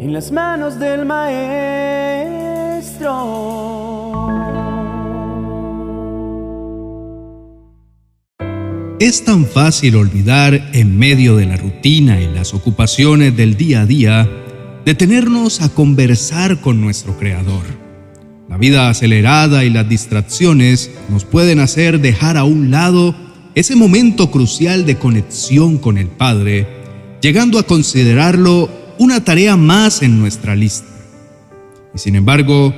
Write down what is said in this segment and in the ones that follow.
en las manos del Maestro. Es tan fácil olvidar en medio de la rutina y las ocupaciones del día a día detenernos a conversar con nuestro Creador. La vida acelerada y las distracciones nos pueden hacer dejar a un lado ese momento crucial de conexión con el Padre, llegando a considerarlo una tarea más en nuestra lista. Y sin embargo,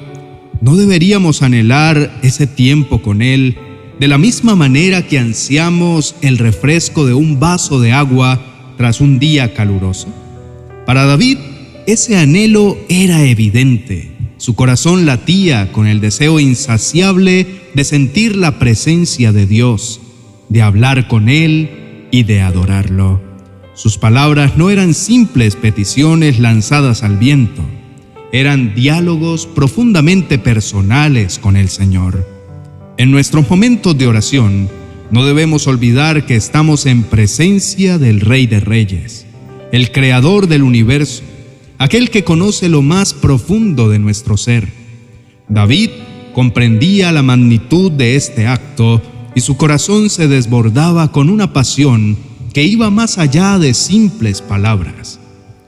¿no deberíamos anhelar ese tiempo con Él de la misma manera que ansiamos el refresco de un vaso de agua tras un día caluroso? Para David, ese anhelo era evidente. Su corazón latía con el deseo insaciable de sentir la presencia de Dios, de hablar con Él y de adorarlo. Sus palabras no eran simples peticiones lanzadas al viento, eran diálogos profundamente personales con el Señor. En nuestros momentos de oración, no debemos olvidar que estamos en presencia del Rey de Reyes, el Creador del universo, aquel que conoce lo más profundo de nuestro ser. David comprendía la magnitud de este acto y su corazón se desbordaba con una pasión que iba más allá de simples palabras.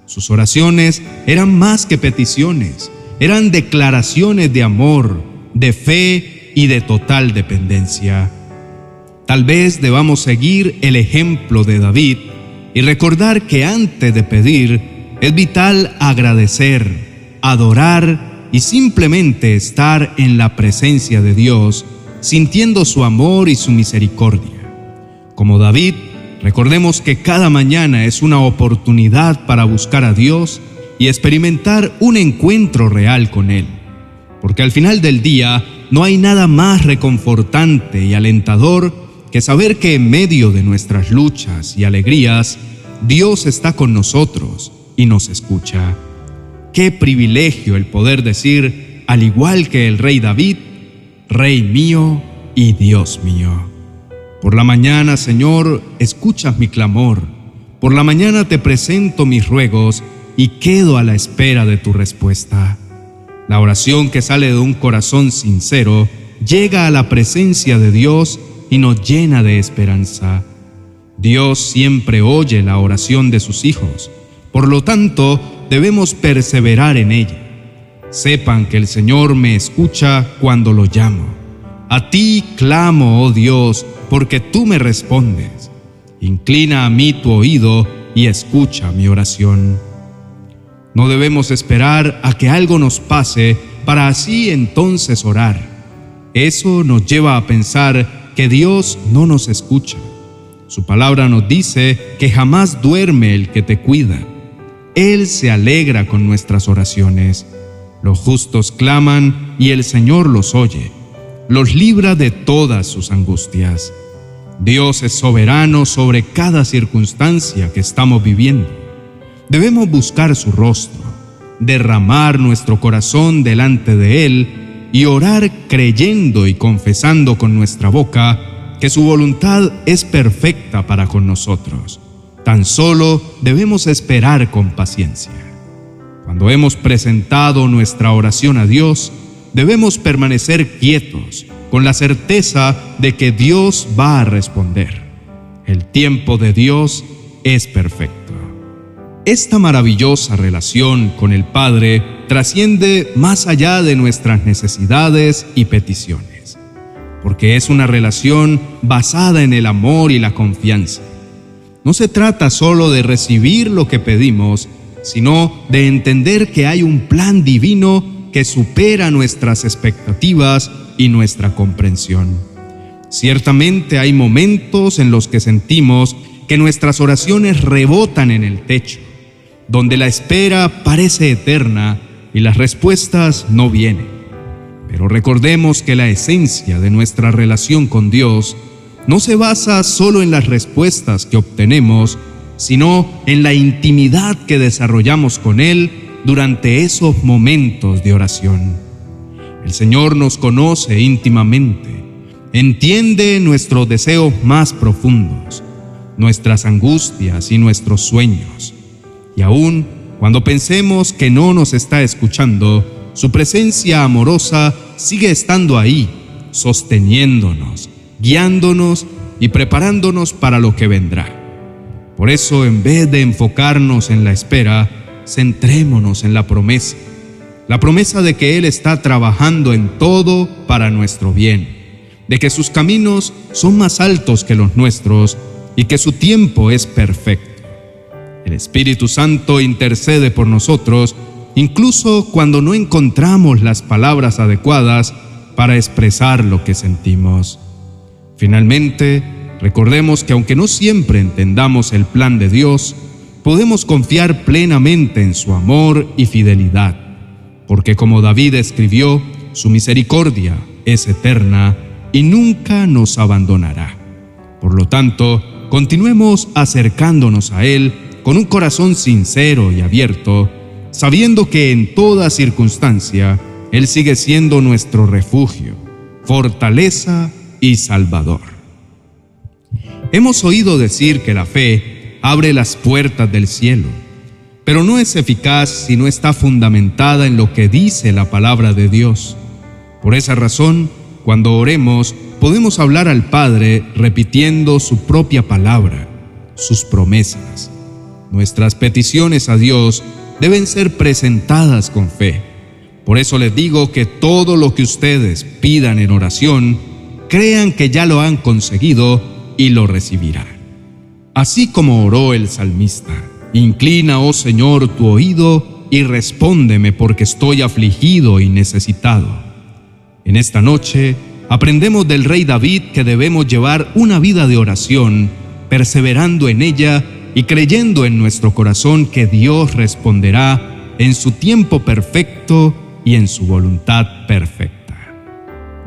Sus oraciones eran más que peticiones, eran declaraciones de amor, de fe y de total dependencia. Tal vez debamos seguir el ejemplo de David y recordar que antes de pedir es vital agradecer, adorar y simplemente estar en la presencia de Dios, sintiendo su amor y su misericordia. Como David, Recordemos que cada mañana es una oportunidad para buscar a Dios y experimentar un encuentro real con Él. Porque al final del día no hay nada más reconfortante y alentador que saber que en medio de nuestras luchas y alegrías, Dios está con nosotros y nos escucha. Qué privilegio el poder decir, al igual que el rey David, Rey mío y Dios mío. Por la mañana, Señor, escuchas mi clamor. Por la mañana te presento mis ruegos y quedo a la espera de tu respuesta. La oración que sale de un corazón sincero llega a la presencia de Dios y nos llena de esperanza. Dios siempre oye la oración de sus hijos, por lo tanto debemos perseverar en ella. Sepan que el Señor me escucha cuando lo llamo. A ti clamo, oh Dios, porque tú me respondes. Inclina a mí tu oído y escucha mi oración. No debemos esperar a que algo nos pase para así entonces orar. Eso nos lleva a pensar que Dios no nos escucha. Su palabra nos dice que jamás duerme el que te cuida. Él se alegra con nuestras oraciones. Los justos claman y el Señor los oye. Los libra de todas sus angustias. Dios es soberano sobre cada circunstancia que estamos viviendo. Debemos buscar su rostro, derramar nuestro corazón delante de Él y orar creyendo y confesando con nuestra boca que su voluntad es perfecta para con nosotros. Tan solo debemos esperar con paciencia. Cuando hemos presentado nuestra oración a Dios, debemos permanecer quietos con la certeza de que Dios va a responder. El tiempo de Dios es perfecto. Esta maravillosa relación con el Padre trasciende más allá de nuestras necesidades y peticiones, porque es una relación basada en el amor y la confianza. No se trata solo de recibir lo que pedimos, sino de entender que hay un plan divino que supera nuestras expectativas y nuestra comprensión. Ciertamente hay momentos en los que sentimos que nuestras oraciones rebotan en el techo, donde la espera parece eterna y las respuestas no vienen. Pero recordemos que la esencia de nuestra relación con Dios no se basa solo en las respuestas que obtenemos, sino en la intimidad que desarrollamos con Él durante esos momentos de oración. El Señor nos conoce íntimamente, entiende nuestros deseos más profundos, nuestras angustias y nuestros sueños, y aún cuando pensemos que no nos está escuchando, su presencia amorosa sigue estando ahí, sosteniéndonos, guiándonos y preparándonos para lo que vendrá. Por eso, en vez de enfocarnos en la espera, centrémonos en la promesa. La promesa de que Él está trabajando en todo para nuestro bien, de que sus caminos son más altos que los nuestros y que su tiempo es perfecto. El Espíritu Santo intercede por nosotros incluso cuando no encontramos las palabras adecuadas para expresar lo que sentimos. Finalmente, recordemos que aunque no siempre entendamos el plan de Dios, podemos confiar plenamente en su amor y fidelidad, porque como David escribió, su misericordia es eterna y nunca nos abandonará. Por lo tanto, continuemos acercándonos a Él con un corazón sincero y abierto, sabiendo que en toda circunstancia Él sigue siendo nuestro refugio, fortaleza y salvador. Hemos oído decir que la fe abre las puertas del cielo, pero no es eficaz si no está fundamentada en lo que dice la palabra de Dios. Por esa razón, cuando oremos, podemos hablar al Padre repitiendo su propia palabra, sus promesas. Nuestras peticiones a Dios deben ser presentadas con fe. Por eso les digo que todo lo que ustedes pidan en oración, crean que ya lo han conseguido y lo recibirán. Así como oró el salmista, inclina, oh Señor, tu oído y respóndeme porque estoy afligido y necesitado. En esta noche aprendemos del rey David que debemos llevar una vida de oración, perseverando en ella y creyendo en nuestro corazón que Dios responderá en su tiempo perfecto y en su voluntad perfecta.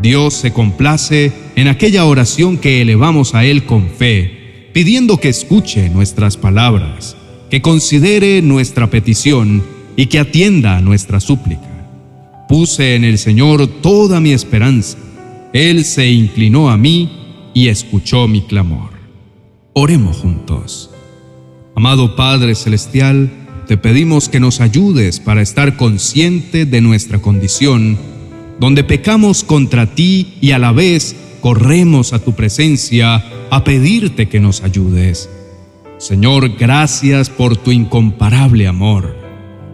Dios se complace en aquella oración que elevamos a Él con fe, pidiendo que escuche nuestras palabras, que considere nuestra petición y que atienda a nuestra súplica. Puse en el Señor toda mi esperanza. Él se inclinó a mí y escuchó mi clamor. Oremos juntos. Amado Padre Celestial, te pedimos que nos ayudes para estar consciente de nuestra condición, donde pecamos contra ti y a la vez corremos a tu presencia a pedirte que nos ayudes. Señor, gracias por tu incomparable amor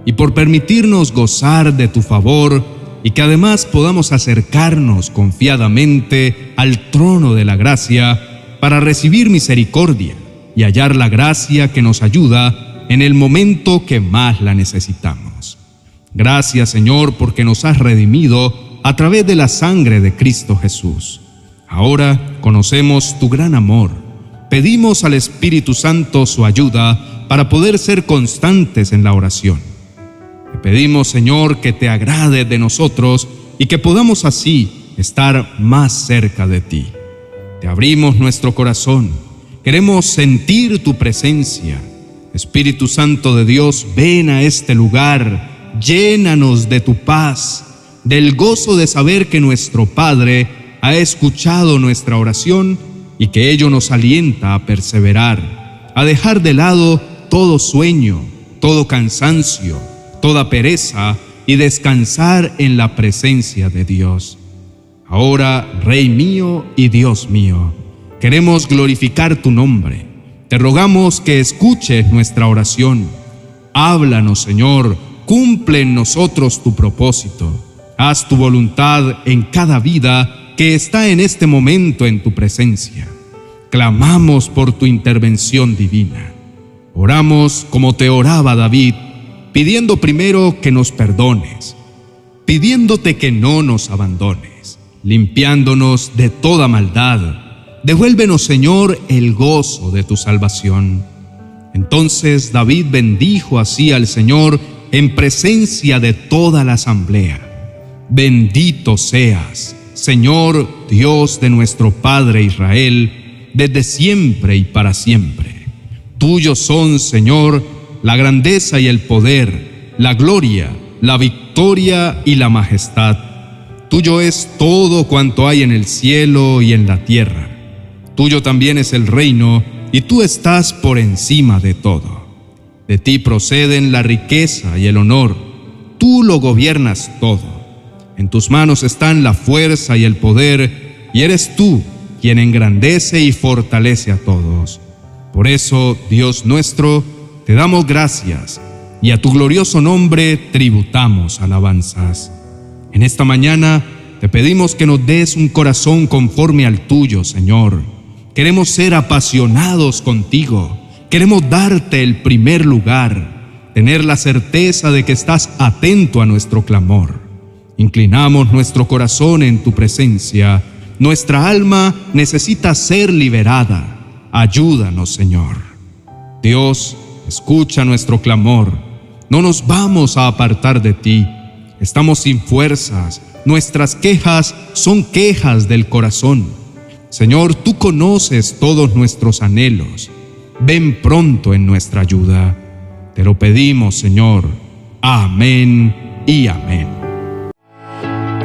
y por permitirnos gozar de tu favor y que además podamos acercarnos confiadamente al trono de la gracia para recibir misericordia y hallar la gracia que nos ayuda en el momento que más la necesitamos. Gracias Señor porque nos has redimido a través de la sangre de Cristo Jesús. Ahora conocemos tu gran amor. Pedimos al Espíritu Santo su ayuda para poder ser constantes en la oración. Te pedimos Señor que te agrade de nosotros y que podamos así estar más cerca de ti. Te abrimos nuestro corazón Queremos sentir tu presencia. Espíritu Santo de Dios, ven a este lugar, llénanos de tu paz, del gozo de saber que nuestro Padre ha escuchado nuestra oración y que ello nos alienta a perseverar, a dejar de lado todo sueño, todo cansancio, toda pereza y descansar en la presencia de Dios. Ahora, Rey mío y Dios mío, Queremos glorificar tu nombre. Te rogamos que escuches nuestra oración. Háblanos, Señor, cumple en nosotros tu propósito. Haz tu voluntad en cada vida que está en este momento en tu presencia. Clamamos por tu intervención divina. Oramos como te oraba David, pidiendo primero que nos perdones, pidiéndote que no nos abandones, limpiándonos de toda maldad Devuélvenos, Señor, el gozo de tu salvación. Entonces David bendijo así al Señor en presencia de toda la asamblea. Bendito seas, Señor Dios de nuestro Padre Israel, desde siempre y para siempre. Tuyos son, Señor, la grandeza y el poder, la gloria, la victoria y la majestad. Tuyo es todo cuanto hay en el cielo y en la tierra. Tuyo también es el reino, y tú estás por encima de todo. De ti proceden la riqueza y el honor. Tú lo gobiernas todo. En tus manos están la fuerza y el poder, y eres tú quien engrandece y fortalece a todos. Por eso, Dios nuestro, te damos gracias y a tu glorioso nombre tributamos alabanzas. En esta mañana te pedimos que nos des un corazón conforme al tuyo, Señor. Queremos ser apasionados contigo. Queremos darte el primer lugar, tener la certeza de que estás atento a nuestro clamor. Inclinamos nuestro corazón en tu presencia. Nuestra alma necesita ser liberada. Ayúdanos, Señor. Dios, escucha nuestro clamor. No nos vamos a apartar de ti. Estamos sin fuerzas. Nuestras quejas son quejas del corazón. Señor, tú conoces todos nuestros anhelos. Ven pronto en nuestra ayuda. Te lo pedimos, Señor. Amén y amén.